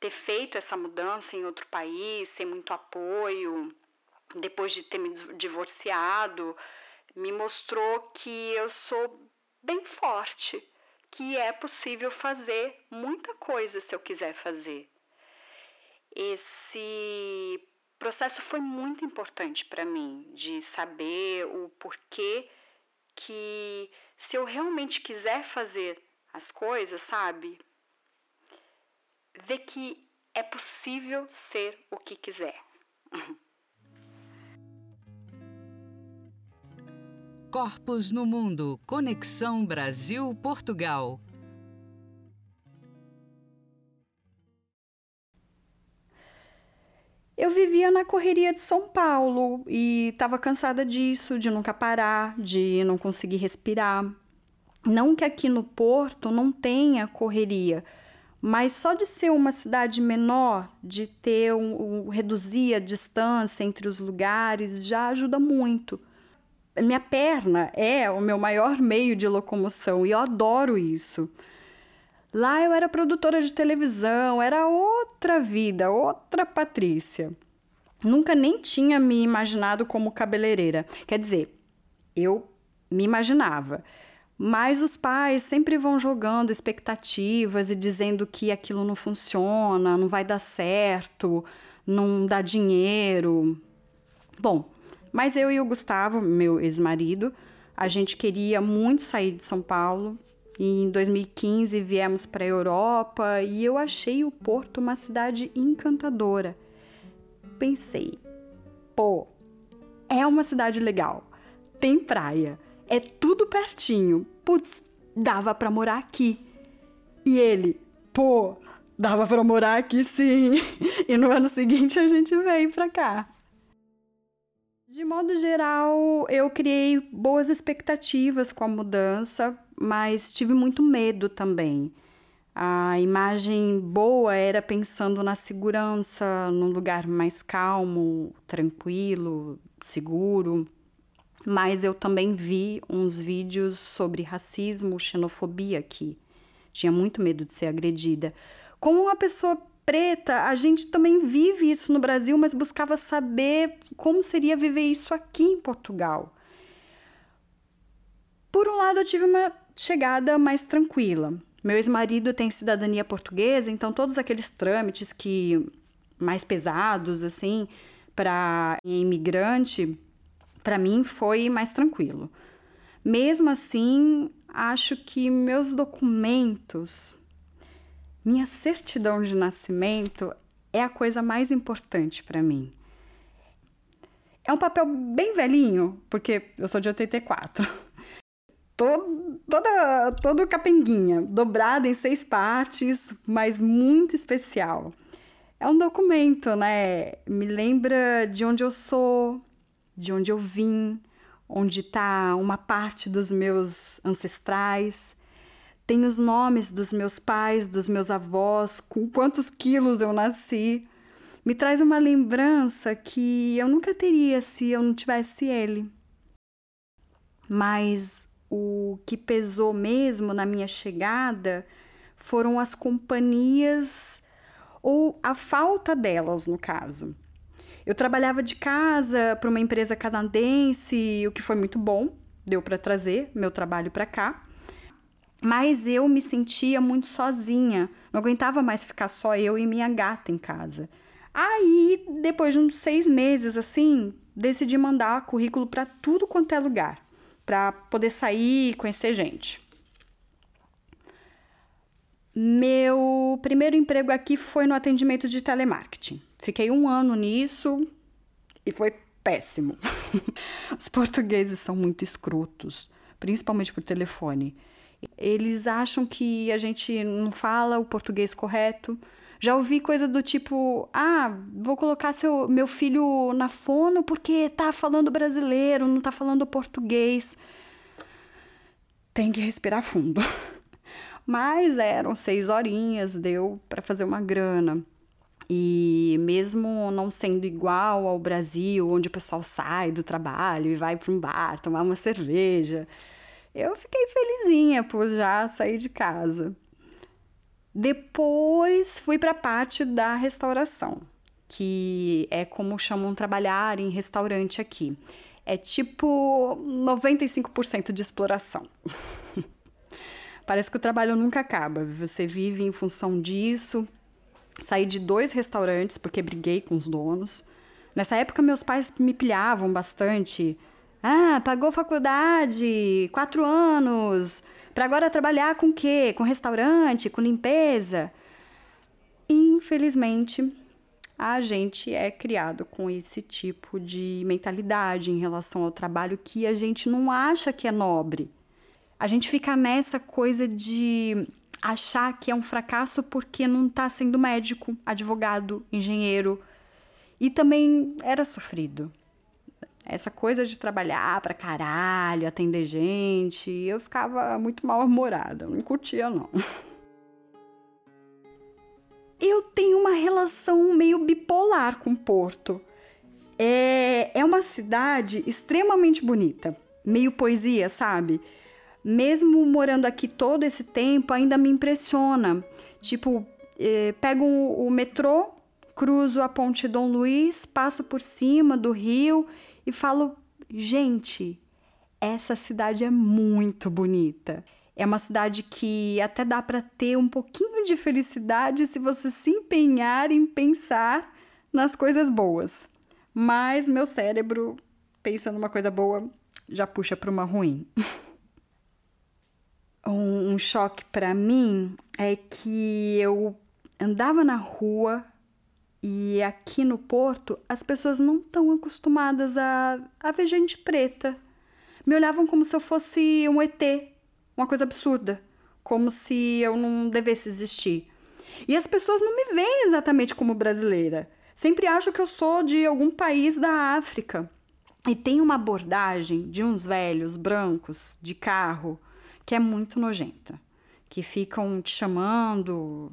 ter feito essa mudança em outro país, sem muito apoio, depois de ter me divorciado, me mostrou que eu sou bem forte, que é possível fazer muita coisa se eu quiser fazer. Esse processo foi muito importante para mim, de saber o porquê que se eu realmente quiser fazer as coisas, sabe? Ver que é possível ser o que quiser. Corpos no Mundo Conexão Brasil-Portugal. Eu vivia na correria de São Paulo e estava cansada disso, de nunca parar, de não conseguir respirar. Não que aqui no Porto não tenha correria, mas só de ser uma cidade menor, de ter um, um reduzir a distância entre os lugares, já ajuda muito minha perna é o meu maior meio de locomoção e eu adoro isso. Lá eu era produtora de televisão, era outra vida, outra Patrícia. Nunca nem tinha me imaginado como cabeleireira. Quer dizer, eu me imaginava. Mas os pais sempre vão jogando expectativas e dizendo que aquilo não funciona, não vai dar certo, não dá dinheiro. Bom, mas eu e o Gustavo, meu ex-marido, a gente queria muito sair de São Paulo. E em 2015 viemos para a Europa e eu achei o Porto uma cidade encantadora. Pensei, pô, é uma cidade legal, tem praia, é tudo pertinho. Putz, dava para morar aqui. E ele, pô, dava para morar aqui sim. E no ano seguinte a gente veio para cá. De modo geral, eu criei boas expectativas com a mudança, mas tive muito medo também. A imagem boa era pensando na segurança, num lugar mais calmo, tranquilo, seguro. Mas eu também vi uns vídeos sobre racismo, xenofobia aqui. Tinha muito medo de ser agredida. Como uma pessoa preta, a gente também vive isso no Brasil, mas buscava saber como seria viver isso aqui em Portugal. Por um lado, eu tive uma chegada mais tranquila. Meu ex-marido tem cidadania portuguesa, então todos aqueles trâmites que mais pesados assim para imigrante, para mim foi mais tranquilo. Mesmo assim, acho que meus documentos minha certidão de nascimento é a coisa mais importante para mim. É um papel bem velhinho, porque eu sou de 84. Todo, toda, todo capenguinha, dobrado em seis partes, mas muito especial. É um documento, né? Me lembra de onde eu sou, de onde eu vim, onde está uma parte dos meus ancestrais. Tem os nomes dos meus pais, dos meus avós, com quantos quilos eu nasci. Me traz uma lembrança que eu nunca teria se eu não tivesse ele. Mas o que pesou mesmo na minha chegada foram as companhias ou a falta delas, no caso. Eu trabalhava de casa para uma empresa canadense, o que foi muito bom, deu para trazer meu trabalho para cá. Mas eu me sentia muito sozinha, não aguentava mais ficar só eu e minha gata em casa. Aí, depois de uns seis meses assim, decidi mandar currículo para tudo quanto é lugar, para poder sair e conhecer gente. Meu primeiro emprego aqui foi no atendimento de telemarketing. Fiquei um ano nisso e foi péssimo. Os portugueses são muito escrotos, principalmente por telefone. Eles acham que a gente não fala o português correto. Já ouvi coisa do tipo: ah, vou colocar seu, meu filho na fono porque tá falando brasileiro, não tá falando português. Tem que respirar fundo. Mas eram seis horinhas, deu para fazer uma grana. E mesmo não sendo igual ao Brasil, onde o pessoal sai do trabalho e vai para um bar tomar uma cerveja, eu fiquei felizinha por já sair de casa. Depois fui para a parte da restauração, que é como chamam trabalhar em restaurante aqui. É tipo 95% de exploração. Parece que o trabalho nunca acaba. Você vive em função disso. Saí de dois restaurantes porque briguei com os donos. Nessa época, meus pais me pilhavam bastante. Ah, pagou faculdade, quatro anos, para agora trabalhar com o quê? Com restaurante, com limpeza? Infelizmente, a gente é criado com esse tipo de mentalidade em relação ao trabalho que a gente não acha que é nobre. A gente fica nessa coisa de achar que é um fracasso porque não está sendo médico, advogado, engenheiro. E também era sofrido. Essa coisa de trabalhar pra caralho, atender gente, eu ficava muito mal-humorada, não curtia não. Eu tenho uma relação meio bipolar com Porto. É, é uma cidade extremamente bonita, meio poesia, sabe? Mesmo morando aqui todo esse tempo, ainda me impressiona. Tipo, eh, pego o metrô, cruzo a ponte Dom Luiz, passo por cima do rio e falo: gente, essa cidade é muito bonita. É uma cidade que até dá para ter um pouquinho de felicidade se você se empenhar em pensar nas coisas boas. Mas meu cérebro, pensa numa coisa boa, já puxa para uma ruim. um, um choque para mim é que eu andava na rua e aqui no Porto as pessoas não estão acostumadas a, a ver gente preta. Me olhavam como se eu fosse um ET, uma coisa absurda, como se eu não devesse existir. E as pessoas não me veem exatamente como brasileira. Sempre acham que eu sou de algum país da África. E tem uma abordagem de uns velhos brancos de carro que é muito nojenta, que ficam te chamando.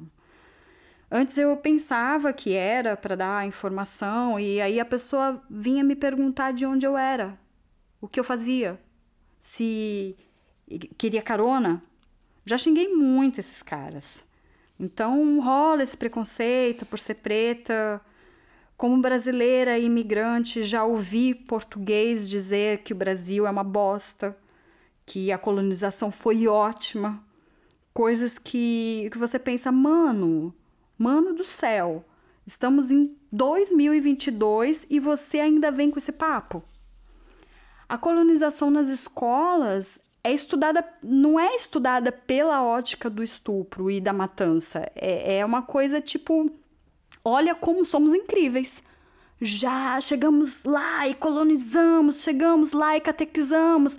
Antes eu pensava que era para dar informação e aí a pessoa vinha me perguntar de onde eu era, o que eu fazia, se queria carona. Já xinguei muito esses caras. Então rola esse preconceito por ser preta. Como brasileira e imigrante, já ouvi português dizer que o Brasil é uma bosta que a colonização foi ótima, coisas que, que você pensa, mano, mano do céu, estamos em 2022 e você ainda vem com esse papo. A colonização nas escolas é estudada, não é estudada pela ótica do estupro e da matança. É, é uma coisa tipo, olha como somos incríveis. Já chegamos lá e colonizamos, chegamos lá e catequizamos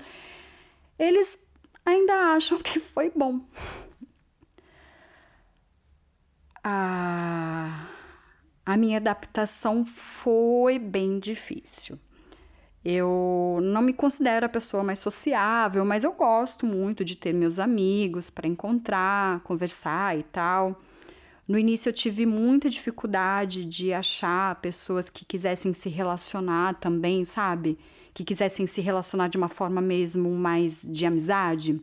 eles ainda acham que foi bom. A, a minha adaptação foi bem difícil. Eu não me considero a pessoa mais sociável, mas eu gosto muito de ter meus amigos para encontrar, conversar e tal. No início eu tive muita dificuldade de achar pessoas que quisessem se relacionar também, sabe? Que quisessem se relacionar de uma forma mesmo mais de amizade?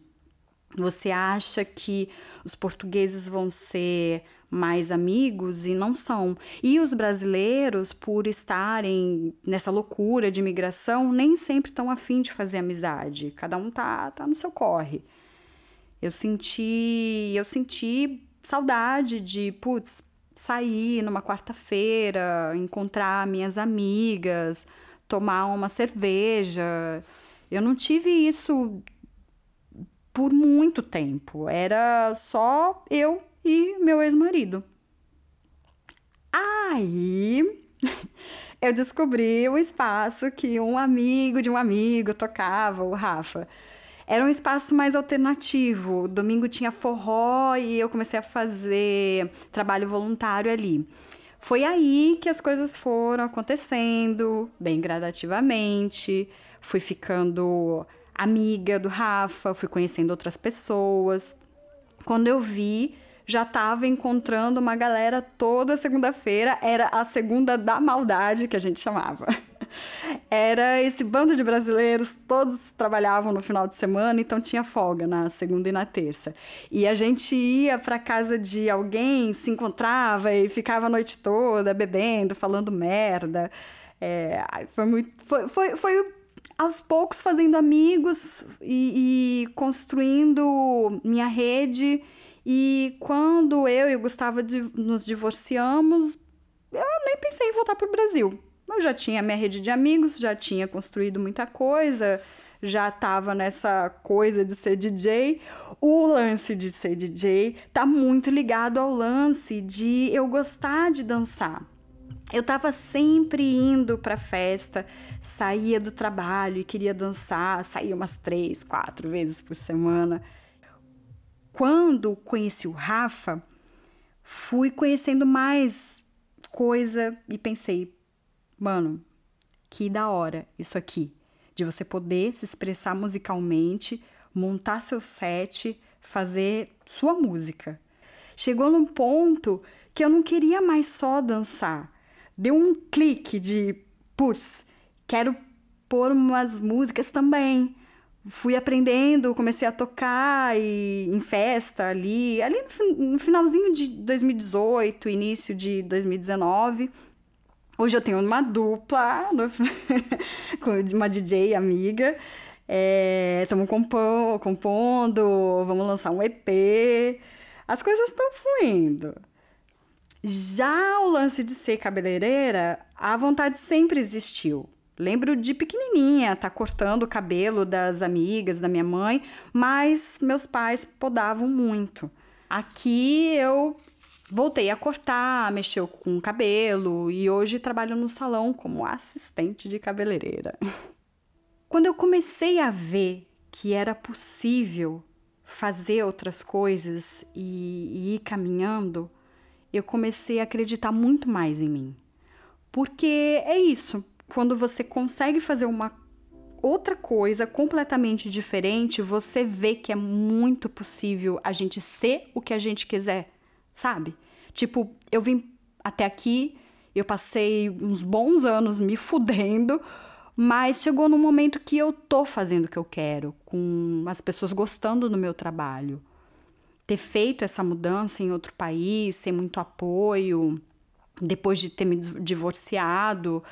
Você acha que os portugueses vão ser mais amigos e não são? E os brasileiros, por estarem nessa loucura de imigração, nem sempre estão afim de fazer amizade. Cada um tá, tá no seu corre. Eu senti, eu senti saudade de, putz, sair numa quarta-feira, encontrar minhas amigas, tomar uma cerveja. Eu não tive isso por muito tempo. Era só eu e meu ex-marido. Aí eu descobri um espaço que um amigo de um amigo tocava, o Rafa. Era um espaço mais alternativo. Domingo tinha forró e eu comecei a fazer trabalho voluntário ali. Foi aí que as coisas foram acontecendo, bem gradativamente. Fui ficando amiga do Rafa, fui conhecendo outras pessoas. Quando eu vi, já estava encontrando uma galera toda segunda-feira, era a segunda da maldade que a gente chamava. Era esse bando de brasileiros, todos trabalhavam no final de semana, então tinha folga na segunda e na terça. E a gente ia para casa de alguém, se encontrava e ficava a noite toda bebendo, falando merda. É, foi muito. Foi, foi, foi aos poucos fazendo amigos e, e construindo minha rede. E quando eu e o Gustavo nos divorciamos, eu nem pensei em voltar para o Brasil. Eu já tinha minha rede de amigos, já tinha construído muita coisa, já estava nessa coisa de ser DJ. O lance de ser DJ tá muito ligado ao lance de eu gostar de dançar. Eu estava sempre indo para festa, saía do trabalho e queria dançar, saía umas três, quatro vezes por semana. Quando conheci o Rafa, fui conhecendo mais coisa e pensei, mano, que da hora isso aqui, de você poder se expressar musicalmente, montar seu set, fazer sua música. Chegou num ponto que eu não queria mais só dançar deu um clique de, putz, quero pôr umas músicas também. Fui aprendendo, comecei a tocar e em festa ali, ali no, no finalzinho de 2018, início de 2019. Hoje eu tenho uma dupla com uma DJ amiga. Estamos é, compondo, compondo, vamos lançar um EP. As coisas estão fluindo. Já o lance de ser cabeleireira, a vontade sempre existiu. Lembro de pequenininha, tá cortando o cabelo das amigas da minha mãe, mas meus pais podavam muito. Aqui eu voltei a cortar, mexeu com o cabelo e hoje trabalho no salão como assistente de cabeleireira. Quando eu comecei a ver que era possível fazer outras coisas e, e ir caminhando, eu comecei a acreditar muito mais em mim. Porque é isso, quando você consegue fazer uma outra coisa completamente diferente, você vê que é muito possível a gente ser o que a gente quiser, sabe? Tipo, eu vim até aqui, eu passei uns bons anos me fudendo, mas chegou num momento que eu tô fazendo o que eu quero, com as pessoas gostando do meu trabalho ter feito essa mudança em outro país, sem muito apoio, depois de ter me divorciado,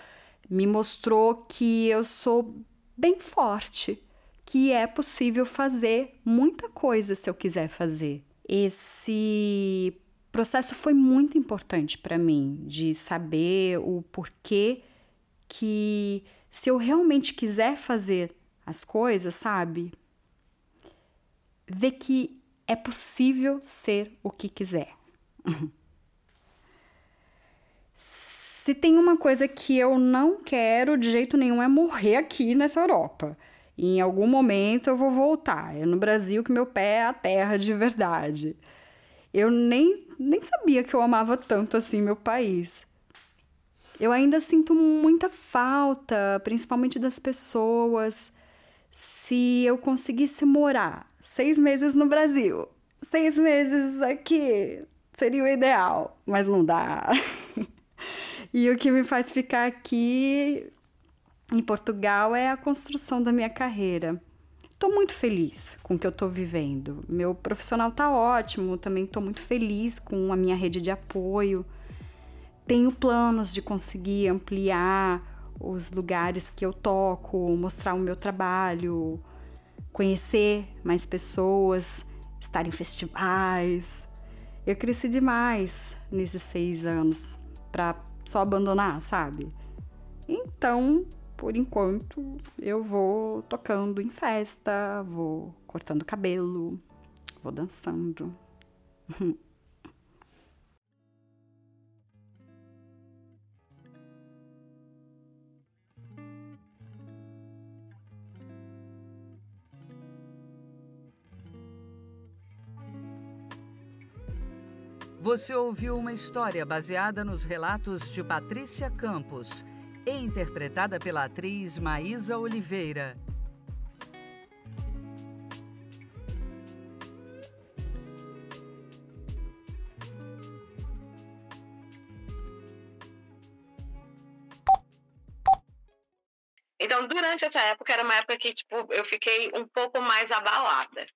me mostrou que eu sou bem forte, que é possível fazer muita coisa se eu quiser fazer. Esse processo foi muito importante para mim, de saber o porquê que se eu realmente quiser fazer as coisas, sabe? Ver que é possível ser o que quiser. Se tem uma coisa que eu não quero de jeito nenhum é morrer aqui nessa Europa. E em algum momento eu vou voltar. É no Brasil que meu pé é a terra de verdade. Eu nem, nem sabia que eu amava tanto assim meu país. Eu ainda sinto muita falta, principalmente das pessoas. Se eu conseguisse morar seis meses no Brasil, seis meses aqui seria o ideal, mas não dá. e o que me faz ficar aqui em Portugal é a construção da minha carreira. Estou muito feliz com o que eu estou vivendo. Meu profissional está ótimo, também estou muito feliz com a minha rede de apoio. Tenho planos de conseguir ampliar os lugares que eu toco, mostrar o meu trabalho, conhecer mais pessoas, estar em festivais. Eu cresci demais nesses seis anos para só abandonar, sabe? Então, por enquanto, eu vou tocando em festa, vou cortando cabelo, vou dançando. Você ouviu uma história baseada nos relatos de Patrícia Campos, interpretada pela atriz Maísa Oliveira. Então, durante essa época, era uma época que, tipo, eu fiquei um pouco mais abalada.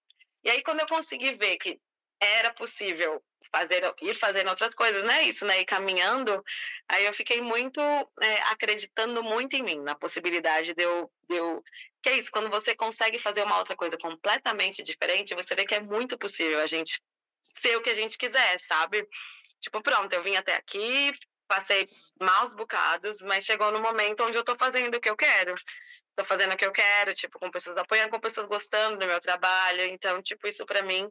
E aí, quando eu consegui ver que era possível fazer, ir fazendo outras coisas, né? Isso, né? Ir caminhando, aí eu fiquei muito, é, acreditando muito em mim, na possibilidade de eu, de eu... Que é isso, quando você consegue fazer uma outra coisa completamente diferente, você vê que é muito possível a gente ser o que a gente quiser, sabe? Tipo, pronto, eu vim até aqui, passei maus bocados, mas chegou no momento onde eu tô fazendo o que eu quero. Tô fazendo o que eu quero, tipo, com pessoas apoiando, com pessoas gostando do meu trabalho. Então, tipo, isso para mim,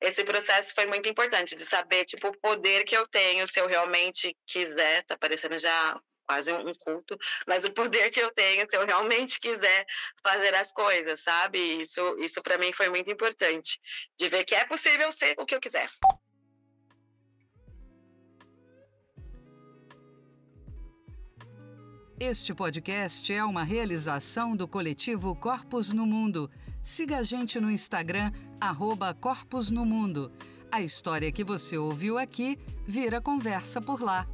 esse processo foi muito importante de saber, tipo, o poder que eu tenho se eu realmente quiser, tá parecendo já quase um culto, mas o poder que eu tenho se eu realmente quiser fazer as coisas, sabe? Isso, isso para mim foi muito importante, de ver que é possível ser o que eu quiser. Este podcast é uma realização do coletivo Corpos no Mundo. Siga a gente no Instagram, arroba no Mundo. A história que você ouviu aqui vira conversa por lá.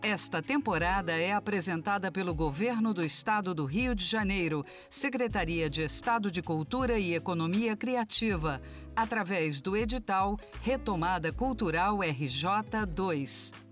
Esta temporada é apresentada pelo Governo do Estado do Rio de Janeiro, Secretaria de Estado de Cultura e Economia Criativa, através do edital Retomada Cultural RJ 2.